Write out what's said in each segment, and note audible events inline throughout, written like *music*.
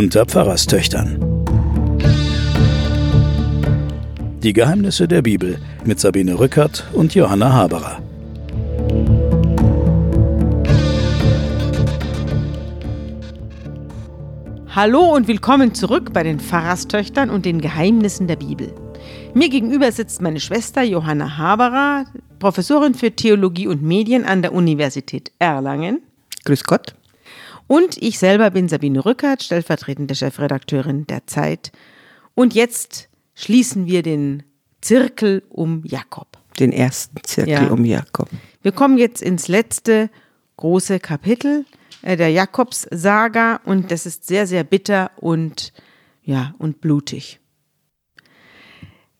unter Pfarrerstöchtern. Die Geheimnisse der Bibel mit Sabine Rückert und Johanna Haberer. Hallo und willkommen zurück bei den Pfarrerstöchtern und den Geheimnissen der Bibel. Mir gegenüber sitzt meine Schwester Johanna Haberer, Professorin für Theologie und Medien an der Universität Erlangen. Grüß Gott. Und ich selber bin Sabine Rückert, stellvertretende Chefredakteurin der Zeit. Und jetzt schließen wir den Zirkel um Jakob. Den ersten Zirkel ja. um Jakob. Wir kommen jetzt ins letzte große Kapitel äh, der Jakobssaga und das ist sehr, sehr bitter und ja, und blutig.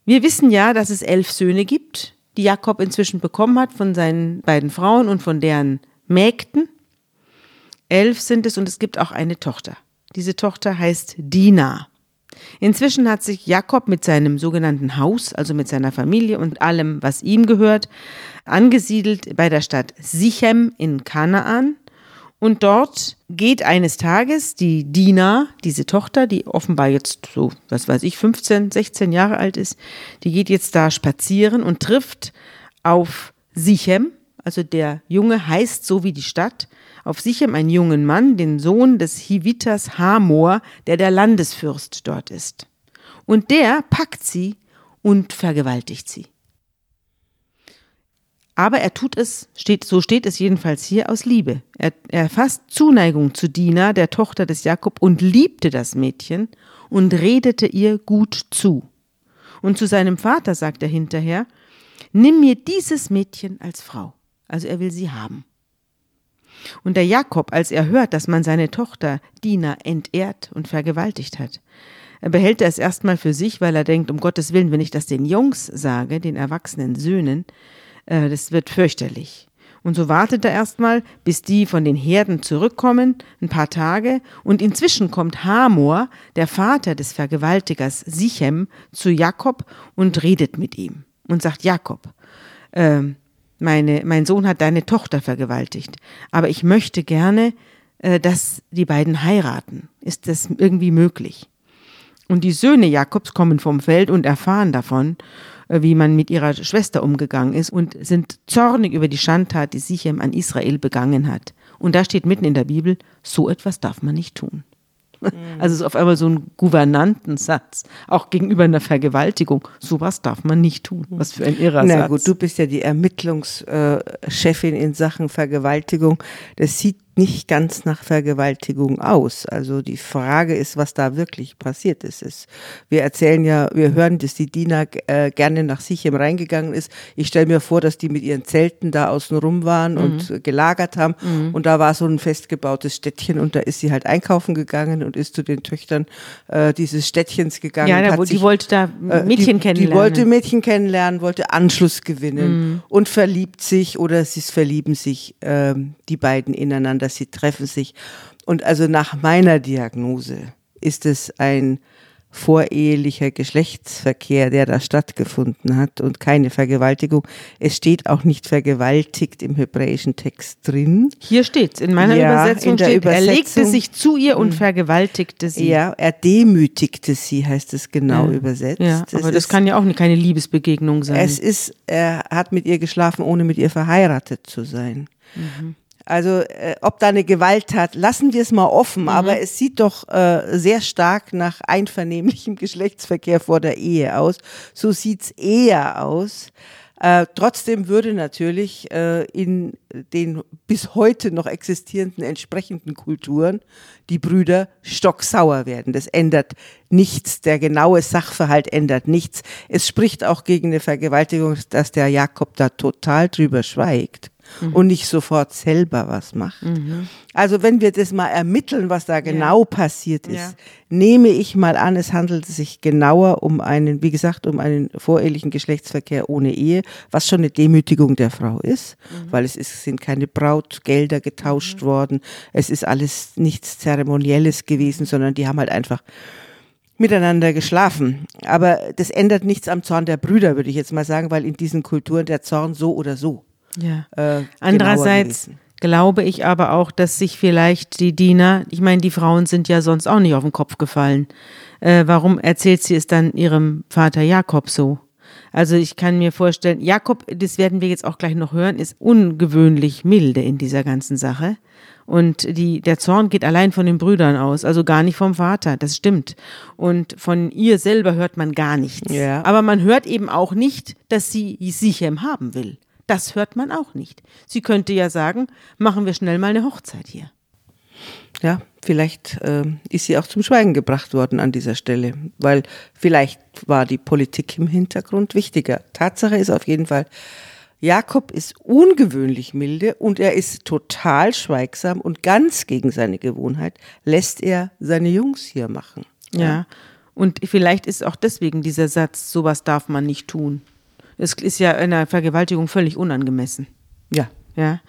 Wir wissen ja, dass es elf Söhne gibt, die Jakob inzwischen bekommen hat von seinen beiden Frauen und von deren Mägden. Elf sind es und es gibt auch eine Tochter. Diese Tochter heißt Dina. Inzwischen hat sich Jakob mit seinem sogenannten Haus, also mit seiner Familie und allem, was ihm gehört, angesiedelt bei der Stadt Sichem in Kanaan. Und dort geht eines Tages die Dina, diese Tochter, die offenbar jetzt so, was weiß ich, 15, 16 Jahre alt ist, die geht jetzt da spazieren und trifft auf Sichem, also der Junge heißt so wie die Stadt, auf Sichem einen jungen Mann, den Sohn des Hivitas Hamor, der der Landesfürst dort ist. Und der packt sie und vergewaltigt sie. Aber er tut es, steht, so steht es jedenfalls hier, aus Liebe. Er, er fasst Zuneigung zu Dina, der Tochter des Jakob, und liebte das Mädchen und redete ihr gut zu. Und zu seinem Vater sagt er hinterher, nimm mir dieses Mädchen als Frau. Also er will sie haben. Und der Jakob, als er hört, dass man seine Tochter Dina entehrt und vergewaltigt hat, behält er es erstmal für sich, weil er denkt, um Gottes Willen, wenn ich das den Jungs sage, den erwachsenen Söhnen, äh, das wird fürchterlich. Und so wartet er erstmal, bis die von den Herden zurückkommen, ein paar Tage, und inzwischen kommt Hamor, der Vater des Vergewaltigers Sichem, zu Jakob und redet mit ihm und sagt, Jakob, äh, meine, mein Sohn hat deine Tochter vergewaltigt, aber ich möchte gerne, äh, dass die beiden heiraten. Ist das irgendwie möglich? Und die Söhne Jakobs kommen vom Feld und erfahren davon, äh, wie man mit ihrer Schwester umgegangen ist und sind zornig über die Schandtat, die Sichem an Israel begangen hat. Und da steht mitten in der Bibel, so etwas darf man nicht tun. *laughs* Also es ist auf einmal so ein Gouvernantensatz, auch gegenüber einer Vergewaltigung. Sowas darf man nicht tun. Was für ein irrer Na gut, du bist ja die Ermittlungschefin in Sachen Vergewaltigung. Das sieht nicht ganz nach Vergewaltigung aus. Also die Frage ist, was da wirklich passiert ist. Es, wir erzählen ja, wir hören, dass die Dina äh, gerne nach Sichem reingegangen ist. Ich stelle mir vor, dass die mit ihren Zelten da außen rum waren mhm. und gelagert haben. Mhm. Und da war so ein festgebautes Städtchen und da ist sie halt einkaufen gegangen und ist zu den Töchtern äh, dieses Städtchens gegangen. Ja, da, sich, die wollte da äh, Mädchen die, kennenlernen. Die wollte Mädchen kennenlernen, wollte Anschluss gewinnen mhm. und verliebt sich oder sie verlieben sich ähm, die beiden ineinander sie treffen sich. Und also nach meiner Diagnose ist es ein vorehelicher Geschlechtsverkehr, der da stattgefunden hat und keine Vergewaltigung. Es steht auch nicht vergewaltigt im hebräischen Text drin. Hier steht's. In meiner ja, Übersetzung in steht, Übersetzung, er legte sich zu ihr und hm. vergewaltigte sie. Ja, er demütigte sie, heißt es genau ja. übersetzt. Ja, aber es das ist, kann ja auch keine Liebesbegegnung sein. Es ist, er hat mit ihr geschlafen, ohne mit ihr verheiratet zu sein. Mhm. Also äh, ob da eine Gewalttat, lassen wir es mal offen, mhm. aber es sieht doch äh, sehr stark nach einvernehmlichem *laughs* Geschlechtsverkehr vor der Ehe aus. So sieht's eher aus. Äh, trotzdem würde natürlich äh, in den bis heute noch existierenden entsprechenden Kulturen die Brüder stocksauer werden. Das ändert nichts. Der genaue Sachverhalt ändert nichts. Es spricht auch gegen eine Vergewaltigung, dass der Jakob da total drüber schweigt mhm. und nicht sofort selber was macht. Mhm. Also wenn wir das mal ermitteln, was da genau ja. passiert ist, ja. nehme ich mal an, es handelt sich genauer um einen, wie gesagt, um einen vorehelichen Geschlechtsverkehr ohne Ehe, was schon eine Demütigung der Frau ist, mhm. weil es ist, sind keine Brautgelder getauscht mhm. worden, es ist alles nichts Zeremonielles gewesen, sondern die haben halt einfach miteinander geschlafen. Aber das ändert nichts am Zorn der Brüder, würde ich jetzt mal sagen, weil in diesen Kulturen der Zorn so oder so ja. Äh, Andererseits glaube ich aber auch, dass sich vielleicht die Diener, ich meine, die Frauen sind ja sonst auch nicht auf den Kopf gefallen. Äh, warum erzählt sie es dann ihrem Vater Jakob so? Also ich kann mir vorstellen, Jakob, das werden wir jetzt auch gleich noch hören, ist ungewöhnlich milde in dieser ganzen Sache. Und die, der Zorn geht allein von den Brüdern aus, also gar nicht vom Vater, das stimmt. Und von ihr selber hört man gar nichts. Ja. Aber man hört eben auch nicht, dass sie Sichem haben will. Das hört man auch nicht. Sie könnte ja sagen, machen wir schnell mal eine Hochzeit hier. Ja, vielleicht äh, ist sie auch zum Schweigen gebracht worden an dieser Stelle, weil vielleicht war die Politik im Hintergrund wichtiger. Tatsache ist auf jeden Fall, Jakob ist ungewöhnlich milde und er ist total schweigsam und ganz gegen seine Gewohnheit lässt er seine Jungs hier machen. Ja. Und vielleicht ist auch deswegen dieser Satz, sowas darf man nicht tun. Es ist ja einer Vergewaltigung völlig unangemessen. Ja. Ja.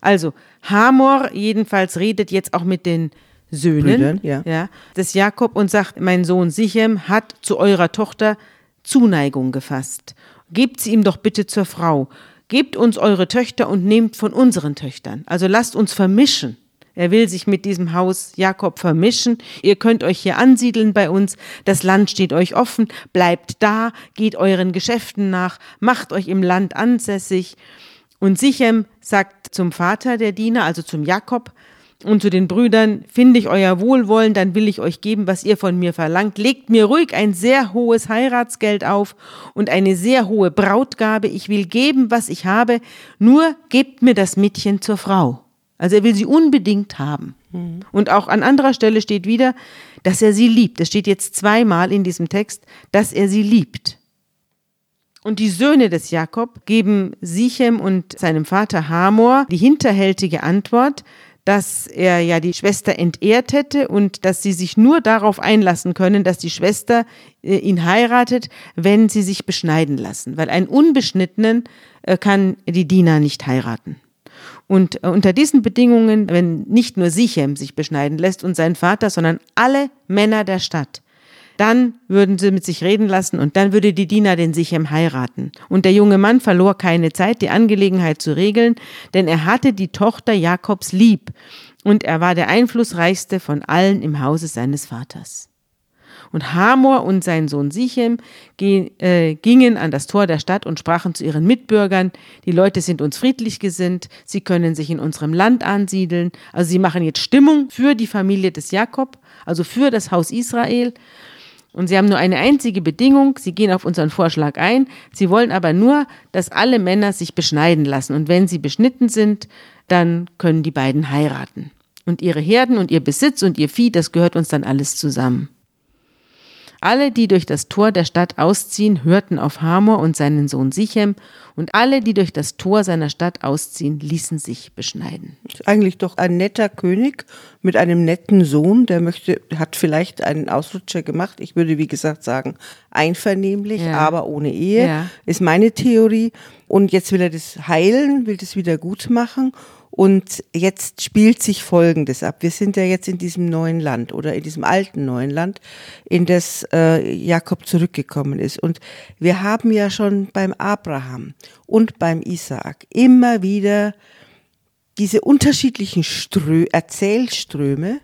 Also, Hamor jedenfalls redet jetzt auch mit den Söhnen Brüdern, ja. Ja, des Jakob und sagt, mein Sohn Sichem hat zu eurer Tochter Zuneigung gefasst. Gebt sie ihm doch bitte zur Frau. Gebt uns eure Töchter und nehmt von unseren Töchtern. Also lasst uns vermischen. Er will sich mit diesem Haus Jakob vermischen. Ihr könnt euch hier ansiedeln bei uns. Das Land steht euch offen. Bleibt da, geht euren Geschäften nach, macht euch im Land ansässig. Und Sichem sagt zum Vater der Diener, also zum Jakob, und zu den Brüdern, finde ich euer Wohlwollen, dann will ich euch geben, was ihr von mir verlangt. Legt mir ruhig ein sehr hohes Heiratsgeld auf und eine sehr hohe Brautgabe. Ich will geben, was ich habe, nur gebt mir das Mädchen zur Frau. Also er will sie unbedingt haben. Und auch an anderer Stelle steht wieder, dass er sie liebt. Es steht jetzt zweimal in diesem Text, dass er sie liebt. Und die Söhne des Jakob geben Sichem und seinem Vater Hamor die hinterhältige Antwort, dass er ja die Schwester entehrt hätte und dass sie sich nur darauf einlassen können, dass die Schwester äh, ihn heiratet, wenn sie sich beschneiden lassen. Weil einen Unbeschnittenen äh, kann die Diener nicht heiraten. Und äh, unter diesen Bedingungen, wenn nicht nur Sichem sich beschneiden lässt und sein Vater, sondern alle Männer der Stadt, dann würden sie mit sich reden lassen und dann würde die Diener den Sichem heiraten. Und der junge Mann verlor keine Zeit, die Angelegenheit zu regeln, denn er hatte die Tochter Jakobs lieb und er war der einflussreichste von allen im Hause seines Vaters. Und Hamor und sein Sohn Sichem äh, gingen an das Tor der Stadt und sprachen zu ihren Mitbürgern, die Leute sind uns friedlich gesinnt, sie können sich in unserem Land ansiedeln. Also sie machen jetzt Stimmung für die Familie des Jakob, also für das Haus Israel. Und sie haben nur eine einzige Bedingung, sie gehen auf unseren Vorschlag ein, sie wollen aber nur, dass alle Männer sich beschneiden lassen. Und wenn sie beschnitten sind, dann können die beiden heiraten. Und ihre Herden und ihr Besitz und ihr Vieh, das gehört uns dann alles zusammen. Alle, die durch das Tor der Stadt ausziehen, hörten auf Hamor und seinen Sohn Sichem, und alle, die durch das Tor seiner Stadt ausziehen, ließen sich beschneiden. Ist eigentlich doch ein netter König mit einem netten Sohn, der möchte, hat vielleicht einen Ausrutscher gemacht. Ich würde, wie gesagt, sagen, einvernehmlich, Ja. aber ohne Ehe, Ja. ist meine Theorie. Und jetzt will er das heilen, will das wieder gut machen. Und jetzt spielt sich Folgendes ab. Wir sind ja jetzt in diesem neuen Land oder in diesem alten neuen Land, in das äh, Jakob zurückgekommen ist. Und wir haben ja schon beim Abraham und beim Isaak immer wieder diese unterschiedlichen Strö Erzählströme,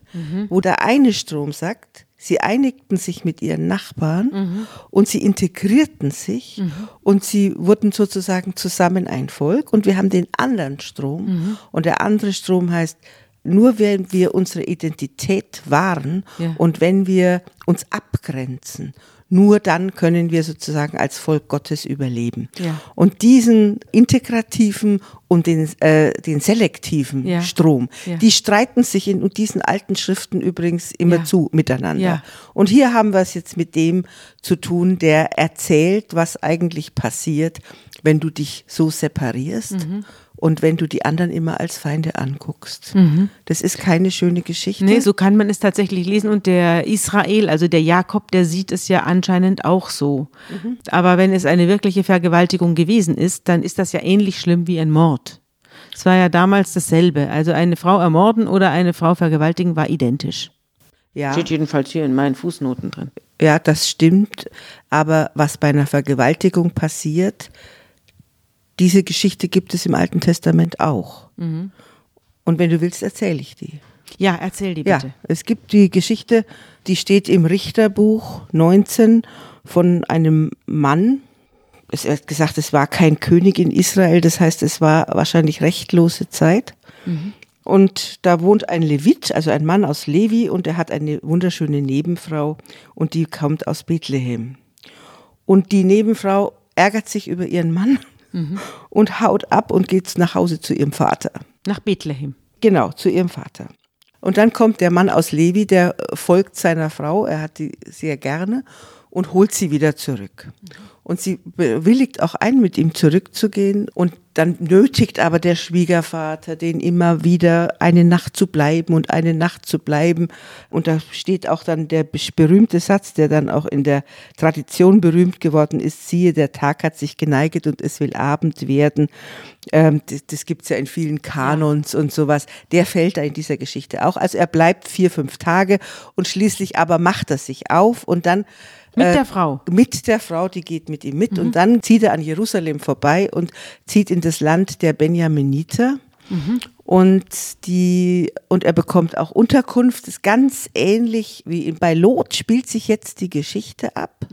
wo der eine Strom sagt, sie einigten sich mit ihren Nachbarn und sie integrierten sich und sie wurden sozusagen zusammen ein Volk und wir haben den anderen Strom und der andere Strom heißt, nur wenn wir unsere Identität wahren Ja. und wenn wir uns abgrenzen, nur dann können wir sozusagen als Volk Gottes überleben. Ja. Und diesen integrativen und den, äh, den selektiven Ja. Strom, Ja. die streiten sich in diesen alten Schriften übrigens immer zu miteinander. Und hier haben wir es jetzt mit dem zu tun, der erzählt, was eigentlich passiert, wenn du dich so separierst Mhm. Und wenn du die anderen immer als Feinde anguckst. Das ist keine schöne Geschichte. Nee, so kann man es tatsächlich lesen. Und der Israel, also der Jakob, der sieht es ja anscheinend auch so. Aber wenn es eine wirkliche Vergewaltigung gewesen ist, dann ist das ja ähnlich schlimm wie ein Mord. Es war ja damals dasselbe. Also eine Frau ermorden oder eine Frau vergewaltigen war identisch. ja. Steht jedenfalls hier in meinen Fußnoten drin. Ja, das stimmt. Aber was bei einer Vergewaltigung passiert, diese Geschichte gibt es im Alten Testament auch. Und wenn du willst, erzähle ich die. Ja, erzähl die bitte. Ja, es gibt die Geschichte, die steht im Richterbuch 19 von einem Mann. Es wird gesagt, es war kein König in Israel, das heißt, es war wahrscheinlich rechtlose Zeit. Und da wohnt ein Levit, also ein Mann aus Levi, und er hat eine wunderschöne Nebenfrau und die kommt aus Bethlehem. Und die Nebenfrau ärgert sich über ihren Mann und haut ab und geht nach Hause zu ihrem Vater. Nach Bethlehem. Genau, zu ihrem Vater. Und dann kommt der Mann aus Levi, der folgt seiner Frau, er hat die sehr gerne und holt sie wieder zurück. Und sie willigt auch ein, mit ihm zurückzugehen. Und dann nötigt aber der Schwiegervater den immer wieder, eine Nacht zu bleiben und eine Nacht zu bleiben. Und da steht auch dann der berühmte Satz, der dann auch in der Tradition berühmt geworden ist, siehe, der Tag hat sich geneiget und es will Abend werden. Ähm, das das gibt es ja in vielen Kanons und sowas. Der fällt da in dieser Geschichte auch. Also er bleibt vier, fünf Tage und schließlich aber macht er sich auf und dann Mit äh, der Frau. mit der Frau, die geht mit ihm mit. Und dann zieht er an Jerusalem vorbei und zieht in das Land der Benjaminiter. Und die, und er bekommt auch Unterkunft. Das ist ganz ähnlich wie bei Lot spielt sich jetzt die Geschichte ab,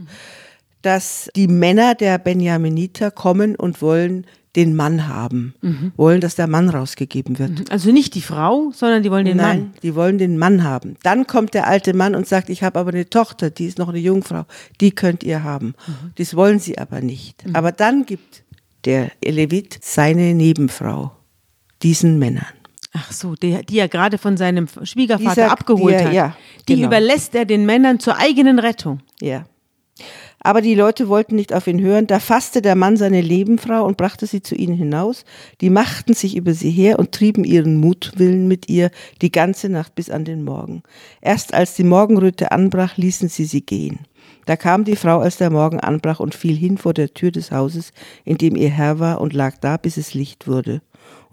dass die Männer der Benjaminiter kommen und wollen den Mann haben, wollen, dass der Mann rausgegeben wird. Also nicht die Frau, sondern die wollen den Nein, Mann. die wollen den Mann haben. Dann kommt der alte Mann und sagt, ich habe aber eine Tochter, die ist noch eine Jungfrau, die könnt ihr haben. Das wollen sie aber nicht. Aber dann gibt der Levit seine Nebenfrau diesen Männern. Ach so, die, die er gerade von seinem Schwiegervater Dieser- abgeholt die er- hat. ja, die genau. überlässt er den Männern zur eigenen Rettung. Ja. Aber die Leute wollten nicht auf ihn hören. Da fasste der Mann seine Nebenfrau und brachte sie zu ihnen hinaus. Die machten sich über sie her und trieben ihren Mutwillen mit ihr die ganze Nacht bis an den Morgen. Erst als die Morgenröte anbrach, ließen sie sie gehen. Da kam die Frau, als der Morgen anbrach, und fiel hin vor der Tür des Hauses, in dem ihr Herr war, und lag da, bis es Licht wurde.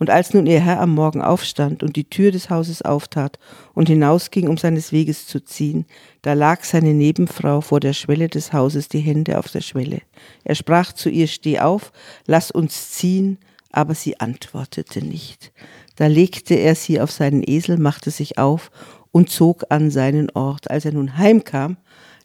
Und als nun ihr Herr am Morgen aufstand und die Tür des Hauses auftat und hinausging, um seines Weges zu ziehen, da lag seine Nebenfrau vor der Schwelle des Hauses, die Hände auf der Schwelle. Er sprach zu ihr, steh auf, lass uns ziehen, aber sie antwortete nicht. Da legte er sie auf seinen Esel, machte sich auf und zog an seinen Ort. Als er nun heimkam,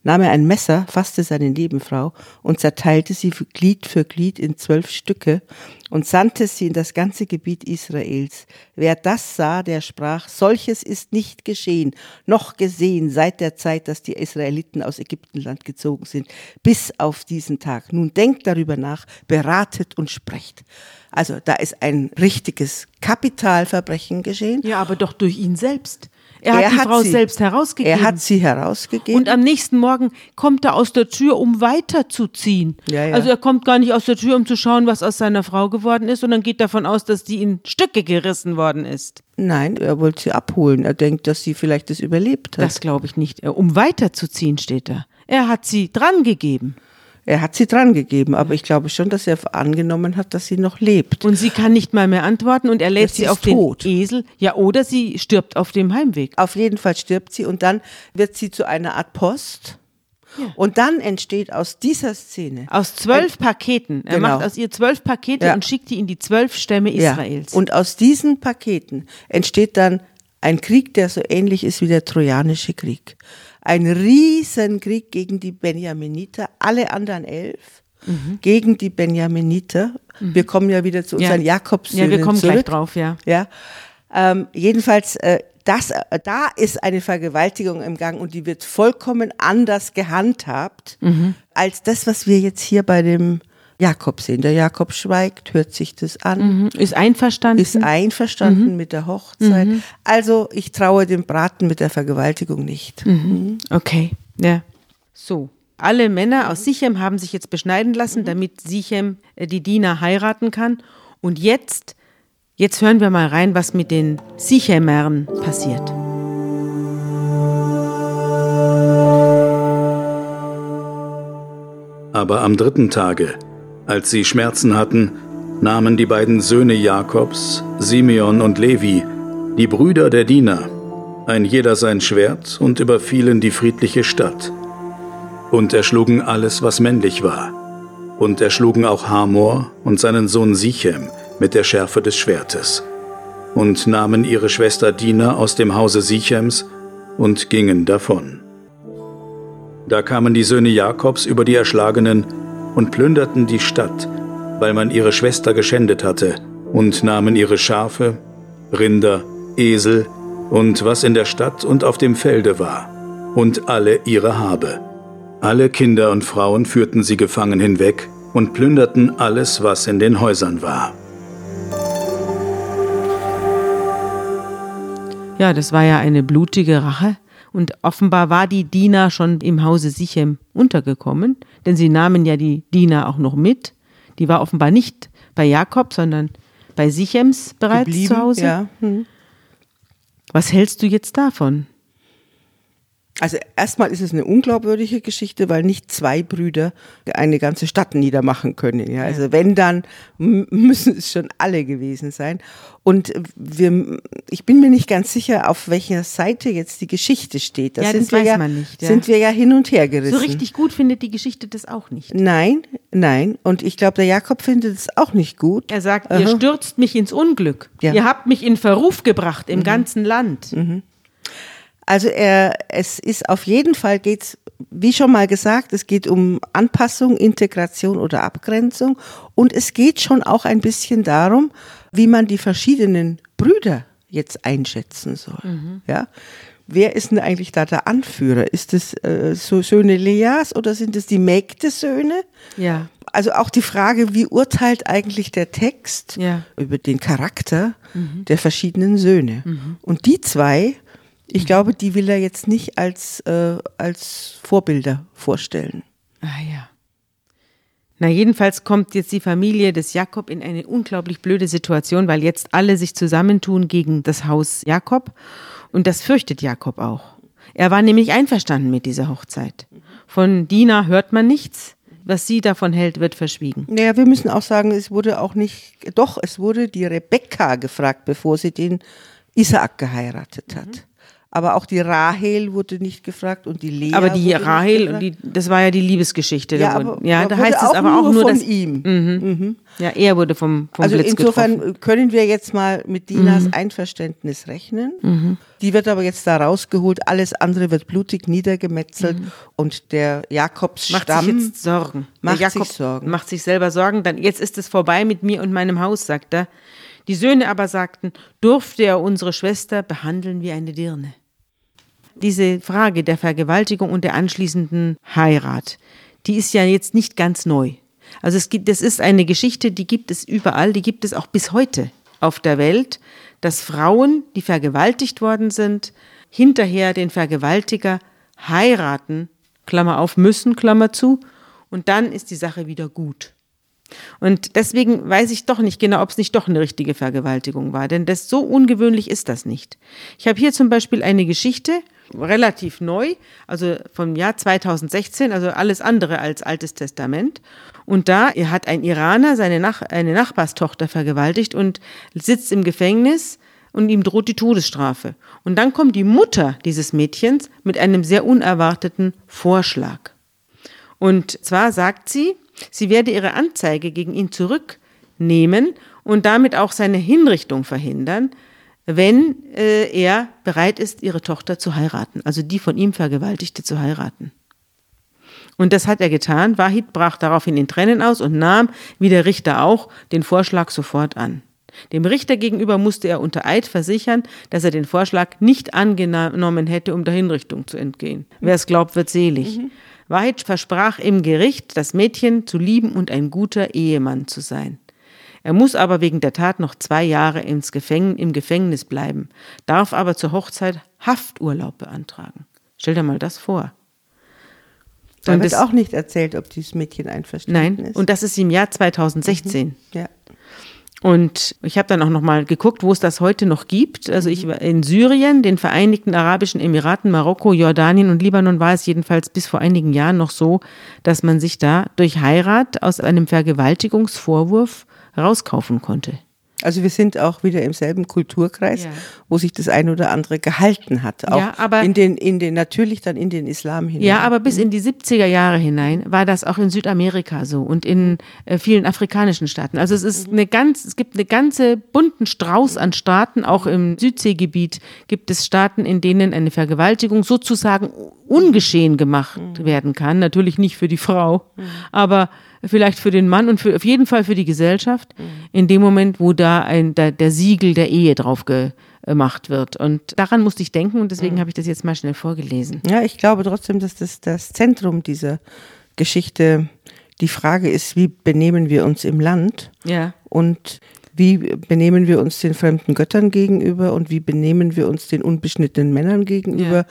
nahm er ein Messer, fasste seine Nebenfrau und zerteilte sie Glied für Glied in zwölf Stücke und sandte sie in das ganze Gebiet Israels. Wer das sah, der sprach, solches ist nicht geschehen, noch gesehen seit der Zeit, dass die Israeliten aus Ägyptenland gezogen sind, bis auf diesen Tag. Nun denkt darüber nach, beratet und sprecht. Also da ist ein richtiges Kapitalverbrechen geschehen. Ja, aber doch durch ihn selbst. Er hat die Frau sie- selbst herausgegeben. Er hat sie herausgegeben. und am nächsten Morgen kommt er aus der Tür, um weiterzuziehen. Ja, ja. Also er kommt gar nicht aus der Tür, um zu schauen, was aus seiner Frau geworden ist, sondern geht davon aus, dass die in Stücke gerissen worden ist. Nein, er wollte sie abholen. Er denkt, dass sie vielleicht das überlebt hat. Das glaube ich nicht. Um weiterzuziehen steht da. Er hat sie drangegeben. Er hat sie dran gegeben, aber ich glaube schon, dass er angenommen hat, dass sie noch lebt. Und sie kann nicht mal mehr antworten und er lädt Sie sie auf tot. den Esel. Ja, oder sie stirbt auf dem Heimweg. Auf jeden Fall stirbt sie und dann wird sie zu einer Art Post. Und dann entsteht aus dieser Szene Aus zwölf Paketen. Er Genau. macht aus ihr zwölf Pakete Ja. und schickt die in die zwölf Stämme Israels. Ja. Und aus diesen Paketen entsteht dann ein Krieg, der so ähnlich ist wie der Trojanische Krieg. Ein Riesenkrieg gegen die Benjaminiter, alle anderen elf gegen die Benjaminiter. Wir kommen ja wieder zu Mhm. Ja. unseren Jakobssöhnen ja, wir kommen zurück. gleich drauf, ja. Ja, ähm, jedenfalls, äh, das, äh, da ist eine Vergewaltigung im Gang und die wird vollkommen anders gehandhabt Mhm. als das, was wir jetzt hier bei dem Jakob sehen. Der Jakob schweigt, hört sich das an, Mhm. Ist einverstanden. ist einverstanden Mhm. mit der Hochzeit. Also ich traue dem Braten mit der Vergewaltigung nicht. Mhm. Okay, ja. So. Alle Männer aus Sichem haben sich jetzt beschneiden lassen, damit Sichem äh, die Diener heiraten kann. Und jetzt, jetzt hören wir mal rein, was mit den Sichemern passiert. Aber am dritten Tage, als sie Schmerzen hatten, nahmen die beiden Söhne Jakobs, Simeon und Levi, die Brüder der Diener, ein jeder sein Schwert und überfielen die friedliche Stadt. Und erschlugen alles, was männlich war. Und erschlugen auch Hamor und seinen Sohn Sichem mit der Schärfe des Schwertes. und nahmen ihre Schwester Dina aus dem Hause Sichems und gingen davon. Da kamen die Söhne Jakobs über die Erschlagenen und plünderten die Stadt, weil man ihre Schwester geschändet hatte, und nahmen ihre Schafe, Rinder, Esel und was in der Stadt und auf dem Felde war, und alle ihre Habe. Alle Kinder und Frauen führten sie gefangen hinweg und plünderten alles, was in den Häusern war. Ja, das war ja eine blutige Rache. Und offenbar war die Diener schon im Hause Sichem untergekommen, denn sie nahmen ja die Diener auch noch mit. Die war offenbar nicht bei Jakob, sondern bei Sichems bereits Geblieben, zu Hause. Ja. Hm. Was hältst du jetzt davon? Also erstmal ist es eine unglaubwürdige Geschichte, weil nicht zwei Brüder eine ganze Stadt niedermachen können. Ja, also wenn dann müssen es schon alle gewesen sein. Und wir, ich bin mir nicht ganz sicher, auf welcher Seite jetzt die Geschichte steht. Ja, sind das wir weiß ja, man nicht, ja. Sind wir ja hin und her gerissen. So richtig gut findet die Geschichte das auch nicht. Nein, nein. Und ich glaube, der Jakob findet es auch nicht gut. Er sagt, Aha. ihr stürzt mich ins Unglück. Ja. Ihr habt mich in Verruf gebracht im ganzen Land. Also er, es ist auf jeden Fall geht's, wie schon mal gesagt, es geht um Anpassung, Integration oder Abgrenzung und es geht schon auch ein bisschen darum, wie man die verschiedenen Brüder jetzt einschätzen soll. Ja, wer ist denn eigentlich da der Anführer? Ist es äh, so Söhne Leas oder sind es die Mägdesöhne? Ja. Also auch die Frage, wie urteilt eigentlich der Text Ja. über den Charakter der verschiedenen Söhne? Und die zwei, ich glaube, die will er jetzt nicht als, äh, als Vorbilder vorstellen. Ah ja. Na, jedenfalls kommt jetzt die Familie des Jakob in eine unglaublich blöde Situation, weil jetzt alle sich zusammentun gegen das Haus Jakob. Und das fürchtet Jakob auch. Er war nämlich einverstanden mit dieser Hochzeit. Von Dina hört man nichts. Was sie davon hält, wird verschwiegen. Naja, wir müssen auch sagen, es wurde auch nicht, doch, es wurde die Rebekka gefragt, bevor sie den Isaak geheiratet hat. Aber auch die Rahel wurde nicht gefragt und die Lea. Aber die Rahel, gefragt. die, das war ja die Liebesgeschichte. ja, da, aber, ja, da heißt es aber auch nur, von dass, ihm. ja, er wurde vom, vom Also Blitz insofern getroffen. können wir jetzt mal mit Dinas Mhm. Einverständnis rechnen. Die wird aber jetzt da rausgeholt, alles andere wird blutig niedergemetzelt und der Macht Jakobsstamm sich jetzt Sorgen. macht Der sich Jakob Sorgen. macht sich selber Sorgen. Dann jetzt ist es vorbei mit mir und meinem Haus, sagt er. Die Söhne aber sagten, durfte er unsere Schwester behandeln wie eine Dirne. Diese Frage der Vergewaltigung und der anschließenden Heirat, die ist ja jetzt nicht ganz neu. Also es gibt, das ist eine Geschichte, die gibt es überall, die gibt es auch bis heute auf der Welt, dass Frauen, die vergewaltigt worden sind, hinterher den Vergewaltiger heiraten, Klammer auf, müssen, Klammer zu, und dann ist die Sache wieder gut. Und deswegen weiß ich doch nicht genau, ob es nicht doch eine richtige Vergewaltigung war, denn das so ungewöhnlich ist das nicht. Ich habe hier zum Beispiel eine Geschichte, relativ neu, also vom Jahr 2016, also alles andere als Altes Testament. Und da hat ein Iraner seine Nach eine Nachbarstochter vergewaltigt und sitzt im Gefängnis und ihm droht die Todesstrafe. Und dann kommt die Mutter dieses Mädchens mit einem sehr unerwarteten Vorschlag. Und zwar sagt sie, sie werde ihre Anzeige gegen ihn zurücknehmen und damit auch seine Hinrichtung verhindern, wenn äh, er bereit ist, ihre Tochter zu heiraten, also die von ihm Vergewaltigte zu heiraten. Und das hat er getan. Wahid brach daraufhin in Tränen aus und nahm, wie der Richter auch, den Vorschlag sofort an. Dem Richter gegenüber musste er unter Eid versichern, dass er den Vorschlag nicht angenommen hätte, um der Hinrichtung zu entgehen. Wer es glaubt, wird selig. Wahid versprach im Gericht, das Mädchen zu lieben und ein guter Ehemann zu sein. Er muss aber wegen der Tat noch zwei Jahre ins Gefäng im Gefängnis bleiben, darf aber zur Hochzeit Hafturlaub beantragen. Stell dir mal das vor. Da Und wird auch nicht erzählt, ob dieses Mädchen einverstanden Nein, ist. und das ist im Jahr 2016. ja. Und ich habe dann auch noch mal geguckt, wo es das heute noch gibt. Also ich war in Syrien, den Vereinigten Arabischen Emiraten, Marokko, Jordanien und Libanon war es jedenfalls bis vor einigen Jahren noch so, dass man sich da durch Heirat aus einem Vergewaltigungsvorwurf rauskaufen konnte. Also wir sind auch wieder im selben Kulturkreis, Ja. wo sich das ein oder andere gehalten hat. Auch Ja, aber- in den, in den, natürlich dann in den Islam hinein. Ja, aber bis in die 70er Jahre hinein war das auch in Südamerika so und in äh, vielen afrikanischen Staaten. Also es ist eine ganz, es gibt eine ganze bunten Strauß an Staaten, auch im Südseegebiet gibt es Staaten, in denen eine Vergewaltigung sozusagen ungeschehen gemacht werden kann. Natürlich nicht für die Frau, aber vielleicht für den Mann und für, auf jeden Fall für die Gesellschaft, in dem Moment, wo da ein, der, der Siegel der Ehe drauf gemacht wird. Und daran musste ich denken und deswegen habe ich das jetzt mal schnell vorgelesen. Ja, ich glaube trotzdem, dass das das Zentrum dieser Geschichte die Frage ist, wie benehmen wir uns im Land Ja. und wie benehmen wir uns den fremden Göttern gegenüber und wie benehmen wir uns den unbeschnittenen Männern gegenüber Ja.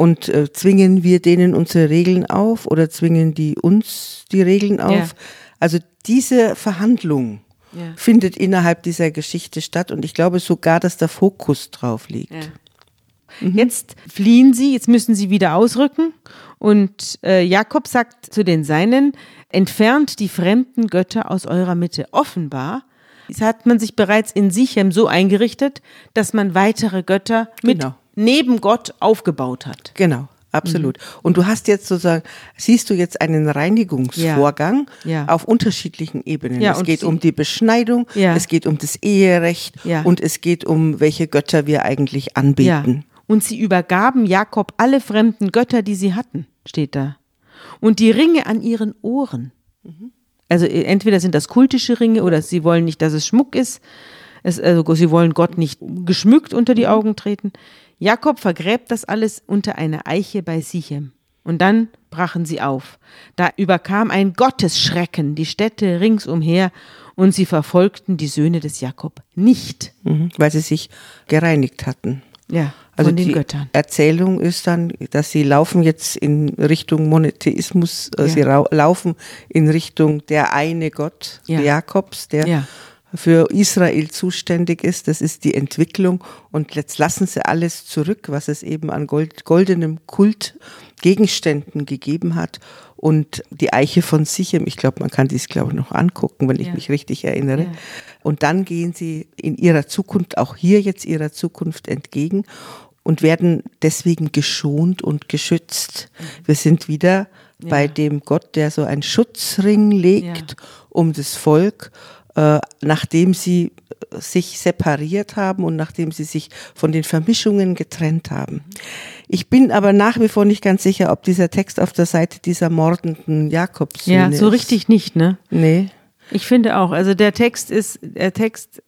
Und äh, zwingen wir denen unsere Regeln auf oder zwingen die uns die Regeln auf? Ja. Also diese Verhandlung Ja. findet innerhalb dieser Geschichte statt und ich glaube sogar, dass der Fokus drauf liegt. Ja. Jetzt fliehen sie, jetzt müssen sie wieder ausrücken. Und äh, Jakob sagt zu den Seinen, entfernt die fremden Götter aus eurer Mitte. Offenbar hat man sich bereits in Sichem so eingerichtet, dass man weitere Götter mit Genau. Neben Gott aufgebaut hat. Genau, absolut. Mhm. Und du hast jetzt sozusagen, siehst du jetzt einen Reinigungsvorgang Ja. Ja. auf unterschiedlichen Ebenen. Ja, es geht um die Beschneidung, Ja. es geht um das Eherecht Ja. und es geht um, welche Götter wir eigentlich anbeten. Und sie übergaben Jakob alle fremden Götter, die sie hatten, steht da. Und die Ringe an ihren Ohren. Also äh, entweder sind das kultische Ringe oder sie wollen nicht, dass es Schmuck ist. Es, also sie wollen Gott nicht geschmückt unter die Augen treten. Jakob vergräbt das alles unter einer Eiche bei Sichem. Und dann brachen sie auf. Da überkam ein Gottesschrecken die Städte ringsumher und sie verfolgten die Söhne des Jakob nicht. Mhm. Weil sie sich gereinigt hatten. Ja, Also von den die Göttern. Erzählung ist dann, dass sie laufen jetzt in Richtung Monotheismus, äh, Ja. sie laufen in Richtung der eine Gott Ja. Jakobs, der Ja. Für Israel zuständig ist. Das ist die Entwicklung. Und jetzt lassen sie alles zurück, was es eben an Gold, goldenem Kultgegenständen gegeben hat. Und die Eiche von Sichem, ich glaube, man kann dies, glaube ich, noch angucken, wenn ich Ja. mich richtig erinnere. Ja. Und dann gehen sie in ihrer Zukunft, auch hier jetzt ihrer Zukunft entgegen und werden deswegen geschont und geschützt. Wir sind wieder bei dem Gott, der so einen Schutzring legt Ja. um das Volk, äh, nachdem sie äh, sich separiert haben und nachdem sie sich von den Vermischungen getrennt haben. Ich bin aber nach wie vor nicht ganz sicher, ob dieser Text auf der Seite dieser mordenden Jakobssöhne Ja, so ist. richtig nicht, ne? Nee. Ich finde auch. Also der Text ist, der Text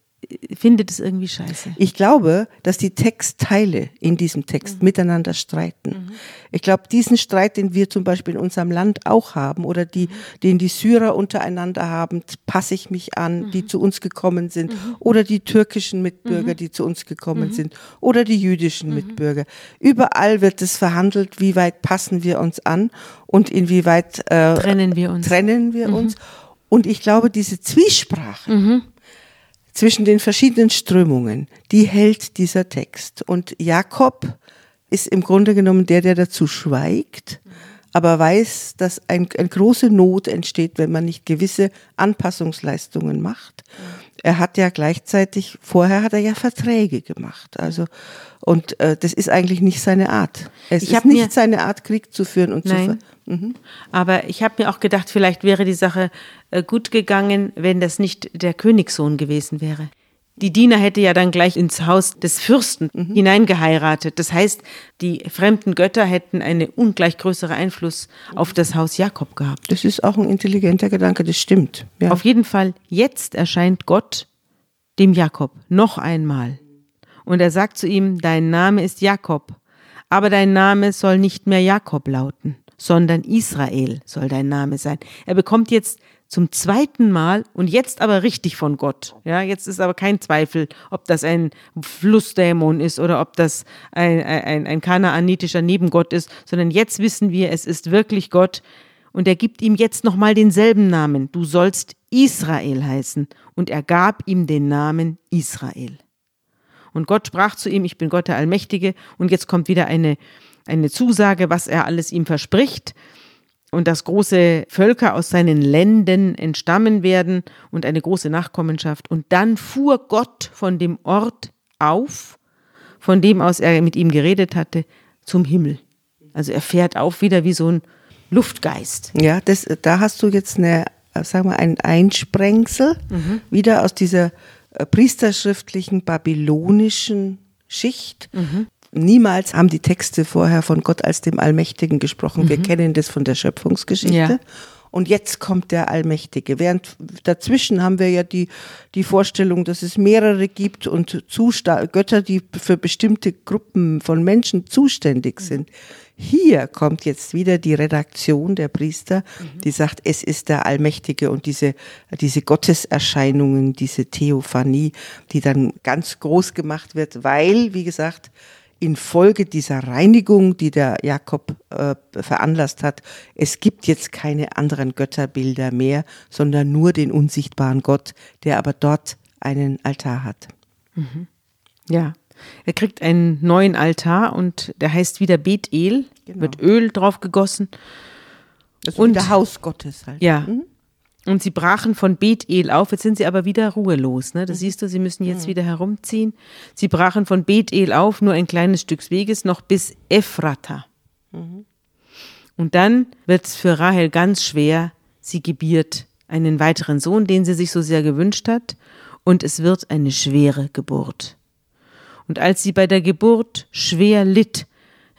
findet es irgendwie scheiße. Ich glaube, dass die Textteile in diesem Text Mhm. miteinander streiten. Ich glaube, diesen Streit, den wir zum Beispiel in unserem Land auch haben oder die, Mhm. den die Syrer untereinander haben, passe ich mich an, Mhm. die zu uns gekommen sind oder die türkischen Mhm. Mitbürger, die zu uns gekommen sind oder die jüdischen Mitbürger. Überall wird es verhandelt, wie weit passen wir uns an und inwieweit äh, Trennen wir uns. trennen wir uns. Und ich glaube, diese Zwiesprache Mhm. Zwischen den verschiedenen Strömungen, die hält dieser Text. Und Jakob ist im Grunde genommen der, der dazu schweigt, aber weiß, dass ein, eine große Not entsteht, wenn man nicht gewisse Anpassungsleistungen macht. Er hat ja gleichzeitig, vorher hat er ja Verträge gemacht. Also, und äh, das ist eigentlich nicht seine Art. Es Ich ist mir- nicht seine Art, Krieg zu führen und Nein. zu ver Aber ich habe mir auch gedacht, vielleicht wäre die Sache äh, gut gegangen, wenn das nicht der Königssohn gewesen wäre. Die Diener hätte ja dann gleich ins Haus des Fürsten hineingeheiratet. Das heißt, die fremden Götter hätten einen ungleich größeren Einfluss auf das Haus Jakob gehabt. Das ist auch ein intelligenter Gedanke, das stimmt. Ja. Auf jeden Fall, jetzt erscheint Gott dem Jakob noch einmal. Und er sagt zu ihm, dein Name ist Jakob, aber dein Name soll nicht mehr Jakob lauten, sondern Israel soll dein Name sein. Er bekommt jetzt zum zweiten Mal und jetzt aber richtig von Gott. Ja, jetzt ist aber kein Zweifel, ob das ein Flussdämon ist oder ob das ein, ein, ein kanaanitischer Nebengott ist, sondern jetzt wissen wir, es ist wirklich Gott, und er gibt ihm jetzt nochmal denselben Namen. Du sollst Israel heißen. Und er gab ihm den Namen Israel. Und Gott sprach zu ihm, ich bin Gott der Allmächtige. Und jetzt kommt wieder eine, eine Zusage, was er alles ihm verspricht. und dass große Völker aus seinen Ländern entstammen werden und eine große Nachkommenschaft. Und dann fuhr Gott von dem Ort auf, von dem aus er mit ihm geredet hatte, zum Himmel. Also er fährt auf wieder wie so ein Luftgeist. Ja, das, da hast du jetzt eine, sagen wir, ein Einsprengsel mhm. wieder aus dieser priesterschriftlichen babylonischen Schicht. Mhm. Niemals haben die Texte vorher von Gott als dem Allmächtigen gesprochen. Mhm. Wir kennen das von der Schöpfungsgeschichte. Ja. Und jetzt kommt der Allmächtige. Während dazwischen haben wir ja die, die Vorstellung, dass es mehrere gibt und Zusta Götter, die für bestimmte Gruppen von Menschen zuständig mhm. sind. Hier kommt jetzt wieder die Redaktion der Priester, mhm. die sagt, es ist der Allmächtige und diese, diese Gotteserscheinungen, diese Theophanie, die dann ganz groß gemacht wird, weil, wie gesagt, infolge dieser Reinigung, die der Jakob äh, veranlasst hat, es gibt jetzt keine anderen Götterbilder mehr, sondern nur den unsichtbaren Gott, der aber dort einen Altar hat. Mhm. Ja, er kriegt einen neuen Altar und der heißt wieder Bethel, genau. wird Öl drauf gegossen. Das ist und der Haus Gottes halt. Ja. Mhm. Und sie brachen von Bethel auf, jetzt sind sie aber wieder ruhelos. Ne? Das mhm. siehst du, sie müssen jetzt mhm. wieder herumziehen. Sie brachen von Bethel auf, nur ein kleines Stück Weges, noch bis Ephrata. Mhm. Und dann wird es für Rahel ganz schwer. Sie gebiert einen weiteren Sohn, den sie sich so sehr gewünscht hat. Und es wird eine schwere Geburt. Und als sie bei der Geburt schwer litt,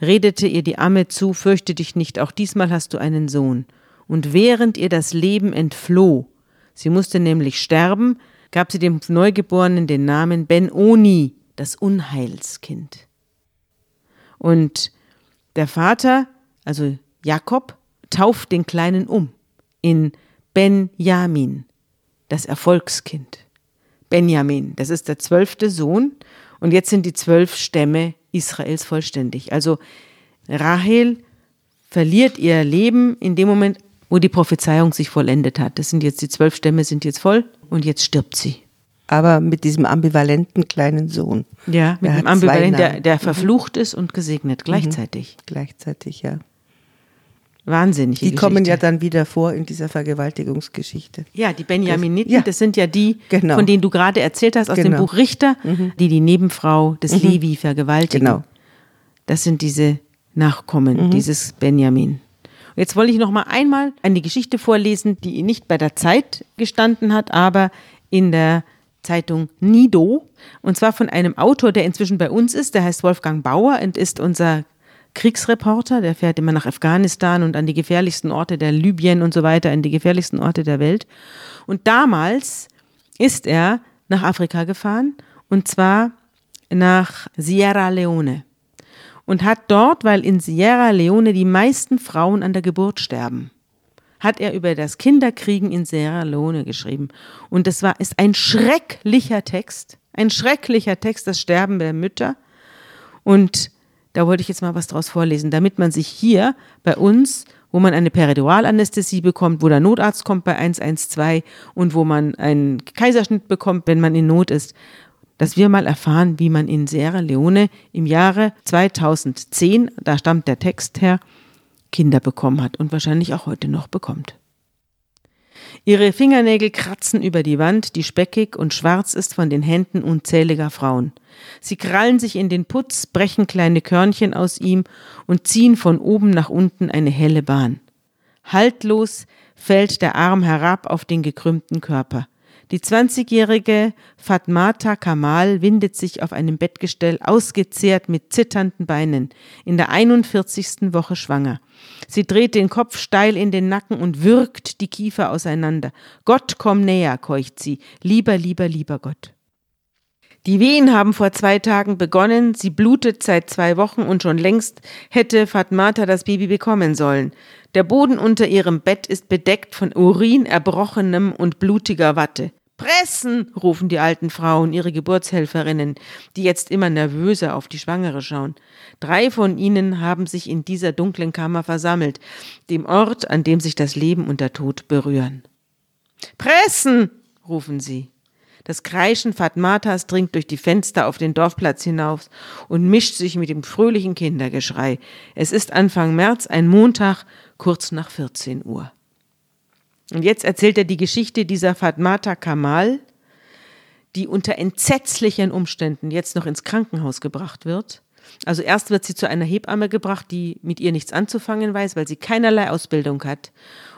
redete ihr die Amme zu, fürchte dich nicht, auch diesmal hast du einen Sohn und während ihr das Leben entfloh, sie musste nämlich sterben, gab sie dem Neugeborenen den Namen Ben-Oni, das Unheilskind. Und der Vater, also Jakob, tauft den Kleinen um in Benjamin, das Erfolgskind. Benjamin, das ist der zwölfte Sohn und jetzt sind die zwölf Stämme Israels vollständig. Also Rahel verliert ihr Leben in dem Moment, wo die Prophezeiung sich vollendet hat. Das sind jetzt die zwölf Stämme sind jetzt voll und jetzt stirbt sie. Aber mit diesem ambivalenten kleinen Sohn. Ja, mit dem ambivalenten, der, der verflucht ist und gesegnet gleichzeitig. Mhm. Gleichzeitig, ja. Wahnsinnig. Die Geschichte. kommen ja dann wieder vor in dieser Vergewaltigungsgeschichte. Ja, die Benjaminiten, das, ja. das sind ja die, genau. von denen du gerade erzählt hast aus genau. dem Buch Richter, mhm. die die Nebenfrau des mhm. Levi vergewaltigen. Genau. Das sind diese Nachkommen, mhm. dieses Benjamin. Jetzt wollte ich noch mal einmal eine Geschichte vorlesen, die nicht bei der Zeit gestanden hat, aber in der Zeitung Nido. Und zwar von einem Autor, der inzwischen bei uns ist. Der heißt Wolfgang Bauer und ist unser Kriegsreporter. Der fährt immer nach Afghanistan und an die gefährlichsten Orte der Libyen und so weiter, an die gefährlichsten Orte der Welt. Und damals ist er nach Afrika gefahren und zwar nach Sierra Leone und hat dort, weil in Sierra Leone die meisten Frauen an der Geburt sterben, hat er über das Kinderkriegen in Sierra Leone geschrieben. Und das war, ist ein schrecklicher Text, ein schrecklicher Text, das Sterben der Mütter. Und da wollte ich jetzt mal was draus vorlesen, damit man sich hier bei uns, wo man eine Periduralanästhesie bekommt, wo der Notarzt kommt bei 112 und wo man einen Kaiserschnitt bekommt, wenn man in Not ist, dass wir mal erfahren, wie man in Sierra Leone im Jahre 2010, da stammt der Text her, Kinder bekommen hat und wahrscheinlich auch heute noch bekommt. Ihre Fingernägel kratzen über die Wand, die speckig und schwarz ist von den Händen unzähliger Frauen. Sie krallen sich in den Putz, brechen kleine Körnchen aus ihm und ziehen von oben nach unten eine helle Bahn. Haltlos fällt der Arm herab auf den gekrümmten Körper. Die 20-jährige Fatmata Kamal windet sich auf einem Bettgestell, ausgezehrt mit zitternden Beinen, in der 41. Woche schwanger. Sie dreht den Kopf steil in den Nacken und würgt die Kiefer auseinander. Gott, komm näher, keucht sie. Lieber, lieber, lieber Gott. Die Wehen haben vor zwei Tagen begonnen, sie blutet seit zwei Wochen und schon längst hätte Fatmata das Baby bekommen sollen. Der Boden unter ihrem Bett ist bedeckt von Urin, erbrochenem und blutiger Watte. Pressen, rufen die alten Frauen, ihre Geburtshelferinnen, die jetzt immer nervöser auf die Schwangere schauen. Drei von ihnen haben sich in dieser dunklen Kammer versammelt, dem Ort, an dem sich das Leben und der Tod berühren. Pressen, rufen sie. Das Kreischen Fatmatas dringt durch die Fenster auf den Dorfplatz hinaus und mischt sich mit dem fröhlichen Kindergeschrei. Es ist Anfang März, ein Montag, kurz nach 14 Uhr. Und jetzt erzählt er die Geschichte dieser Fatmata Kamal, die unter entsetzlichen Umständen jetzt noch ins Krankenhaus gebracht wird. Also erst wird sie zu einer Hebamme gebracht, die mit ihr nichts anzufangen weiß, weil sie keinerlei Ausbildung hat.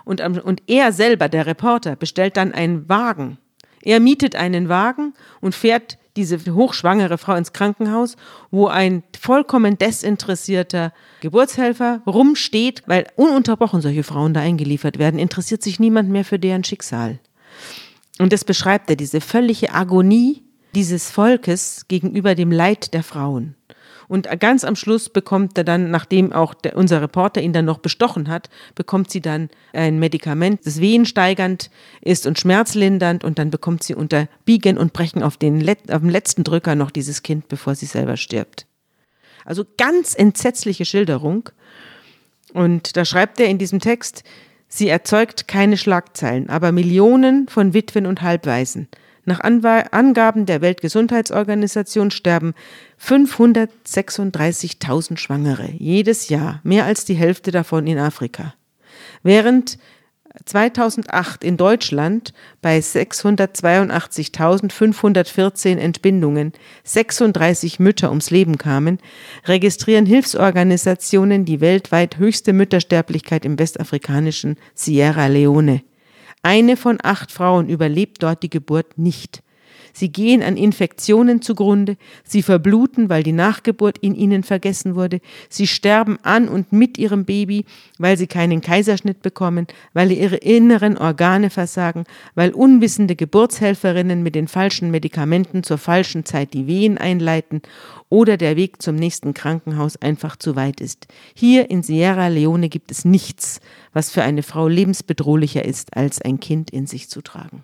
Und, und er selber, der Reporter, bestellt dann einen Wagen. Er mietet einen Wagen und fährt diese hochschwangere Frau ins Krankenhaus, wo ein vollkommen desinteressierter Geburtshelfer rumsteht, weil ununterbrochen solche Frauen da eingeliefert werden, interessiert sich niemand mehr für deren Schicksal. Und das beschreibt er, diese völlige Agonie dieses Volkes gegenüber dem Leid der Frauen. Und ganz am Schluss bekommt er dann, nachdem auch der, unser Reporter ihn dann noch bestochen hat, bekommt sie dann ein Medikament, das wehensteigernd ist und schmerzlindernd und dann bekommt sie unter Biegen und Brechen auf, den, auf dem letzten Drücker noch dieses Kind, bevor sie selber stirbt. Also ganz entsetzliche Schilderung. Und da schreibt er in diesem Text, Sie erzeugt keine Schlagzeilen, aber Millionen von Witwen und Halbwaisen. Nach Angaben der Weltgesundheitsorganisation sterben 536.000 Schwangere jedes Jahr, mehr als die Hälfte davon in Afrika. Während 2008 in Deutschland bei 682.514 Entbindungen 36 Mütter ums Leben kamen, registrieren Hilfsorganisationen die weltweit höchste Müttersterblichkeit im westafrikanischen Sierra Leone. Eine von acht Frauen überlebt dort die Geburt nicht. Sie gehen an Infektionen zugrunde, sie verbluten, weil die Nachgeburt in ihnen vergessen wurde, sie sterben an und mit ihrem Baby, weil sie keinen Kaiserschnitt bekommen, weil ihre inneren Organe versagen, weil unwissende Geburtshelferinnen mit den falschen Medikamenten zur falschen Zeit die Wehen einleiten oder der Weg zum nächsten Krankenhaus einfach zu weit ist. Hier in Sierra Leone gibt es nichts, was für eine Frau lebensbedrohlicher ist, als ein Kind in sich zu tragen.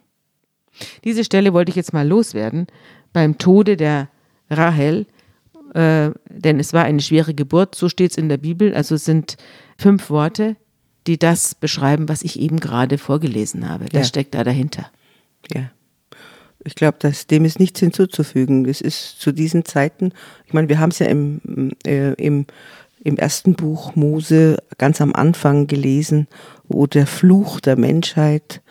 Diese Stelle wollte ich jetzt mal loswerden. Beim Tode der Rahel, äh, denn es war eine schwere Geburt, so steht es in der Bibel. Also es sind fünf Worte, die das beschreiben, was ich eben gerade vorgelesen habe. Das ja. steckt da dahinter. Ja. Ich glaube, dem ist nichts hinzuzufügen. Es ist zu diesen Zeiten, ich meine, wir haben es ja im, äh, im, im ersten Buch Mose ganz am Anfang gelesen, wo der Fluch der Menschheit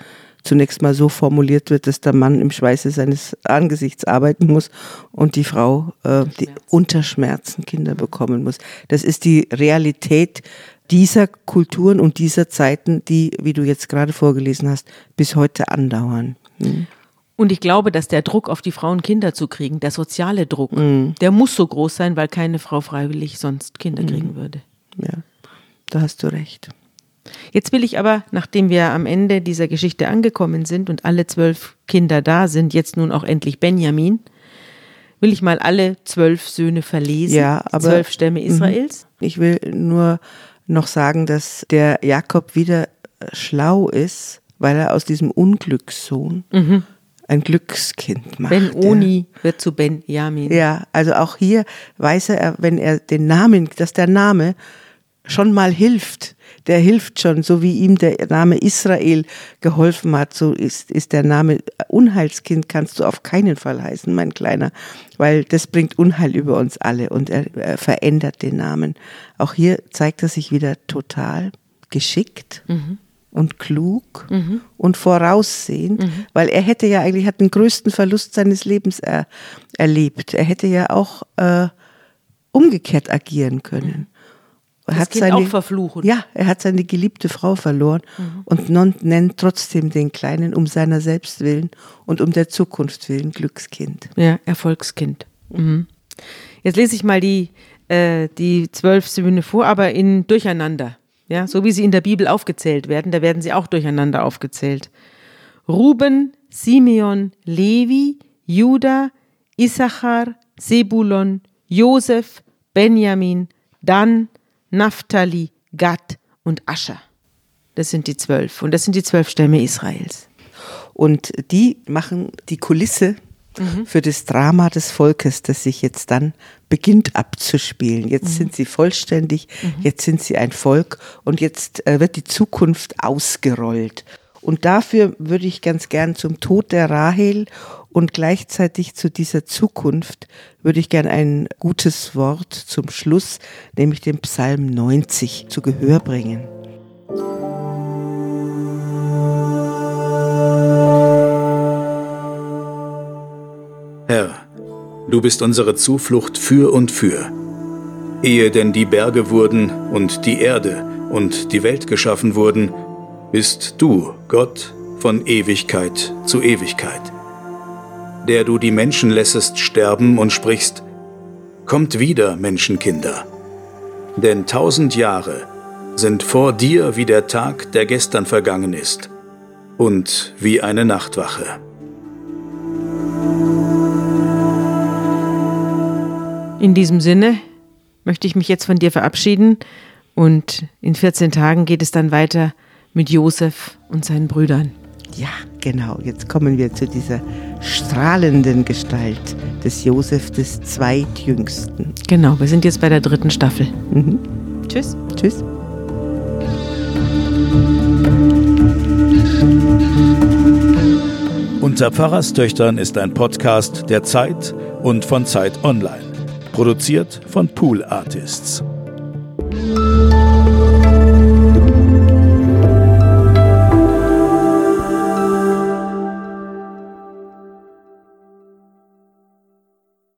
zunächst mal so formuliert wird, dass der Mann im Schweiße seines Angesichts arbeiten muss und die Frau äh, die unter Schmerzen Kinder bekommen muss. Das ist die Realität dieser Kulturen und dieser Zeiten, die, wie du jetzt gerade vorgelesen hast, bis heute andauern. Mhm. Und ich glaube, dass der Druck auf die Frauen Kinder zu kriegen, der soziale Druck, mhm. der muss so groß sein, weil keine Frau freiwillig sonst Kinder kriegen mhm. würde. Ja, da hast du recht. Jetzt will ich aber, nachdem wir am Ende dieser Geschichte angekommen sind und alle zwölf Kinder da sind, jetzt nun auch endlich Benjamin, will ich mal alle zwölf Söhne verlesen. Ja, aber zwölf Stämme mhm. Israels. Ich will nur noch sagen, dass der Jakob wieder schlau ist, weil er aus diesem Unglückssohn mhm. ein Glückskind macht. Ben Oni ja. wird zu Benjamin. Ja, also auch hier weiß er, wenn er den Namen, dass der Name schon mal hilft. Der hilft schon, so wie ihm der Name Israel geholfen hat, so ist, ist der Name Unheilskind kannst du auf keinen Fall heißen, mein Kleiner, weil das bringt Unheil über uns alle und er, er verändert den Namen. Auch hier zeigt er sich wieder total geschickt. Mhm und klug mhm. und voraussehend, mhm. weil er hätte ja eigentlich hat den größten Verlust seines Lebens er, erlebt. Er hätte ja auch äh, umgekehrt agieren können das hat kind seine, auch verfluchen. Ja, er hat seine geliebte Frau verloren mhm. und nennt trotzdem den Kleinen um seiner selbst willen und um der Zukunft willen Glückskind. Ja, Erfolgskind. Mhm. Jetzt lese ich mal die, äh, die zwölf Söhne vor, aber in Durcheinander. Ja, so wie sie in der Bibel aufgezählt werden, da werden sie auch durcheinander aufgezählt. Ruben, Simeon, Levi, Judah, Issachar, Sebulon, Josef, Benjamin, Dan, Naphtali, Gad und Ascher. Das sind die zwölf. Und das sind die zwölf Stämme Israels. Und die machen die Kulisse mhm. für das Drama des Volkes, das sich jetzt dann beginnt abzuspielen. Jetzt mhm. sind sie vollständig, mhm. jetzt sind sie ein Volk und jetzt äh, wird die Zukunft ausgerollt. Und dafür würde ich ganz gern zum Tod der Rahel Und gleichzeitig zu dieser Zukunft würde ich gern ein gutes Wort zum Schluss, nämlich den Psalm 90, zu Gehör bringen. Herr, du bist unsere Zuflucht für und für. Ehe denn die Berge wurden und die Erde und die Welt geschaffen wurden, bist du, Gott, von Ewigkeit zu Ewigkeit. Der du die Menschen lässest sterben und sprichst, Kommt wieder, Menschenkinder. Denn tausend Jahre sind vor dir wie der Tag, der gestern vergangen ist, und wie eine Nachtwache. In diesem Sinne möchte ich mich jetzt von dir verabschieden und in 14 Tagen geht es dann weiter mit Josef und seinen Brüdern. Ja, genau. Jetzt kommen wir zu dieser strahlenden Gestalt des Josef des Zweitjüngsten. Genau, wir sind jetzt bei der dritten Staffel. Mhm. Tschüss. Tschüss. Unter Pfarrerstöchtern ist ein Podcast der Zeit und von Zeit Online. Produziert von Pool Artists.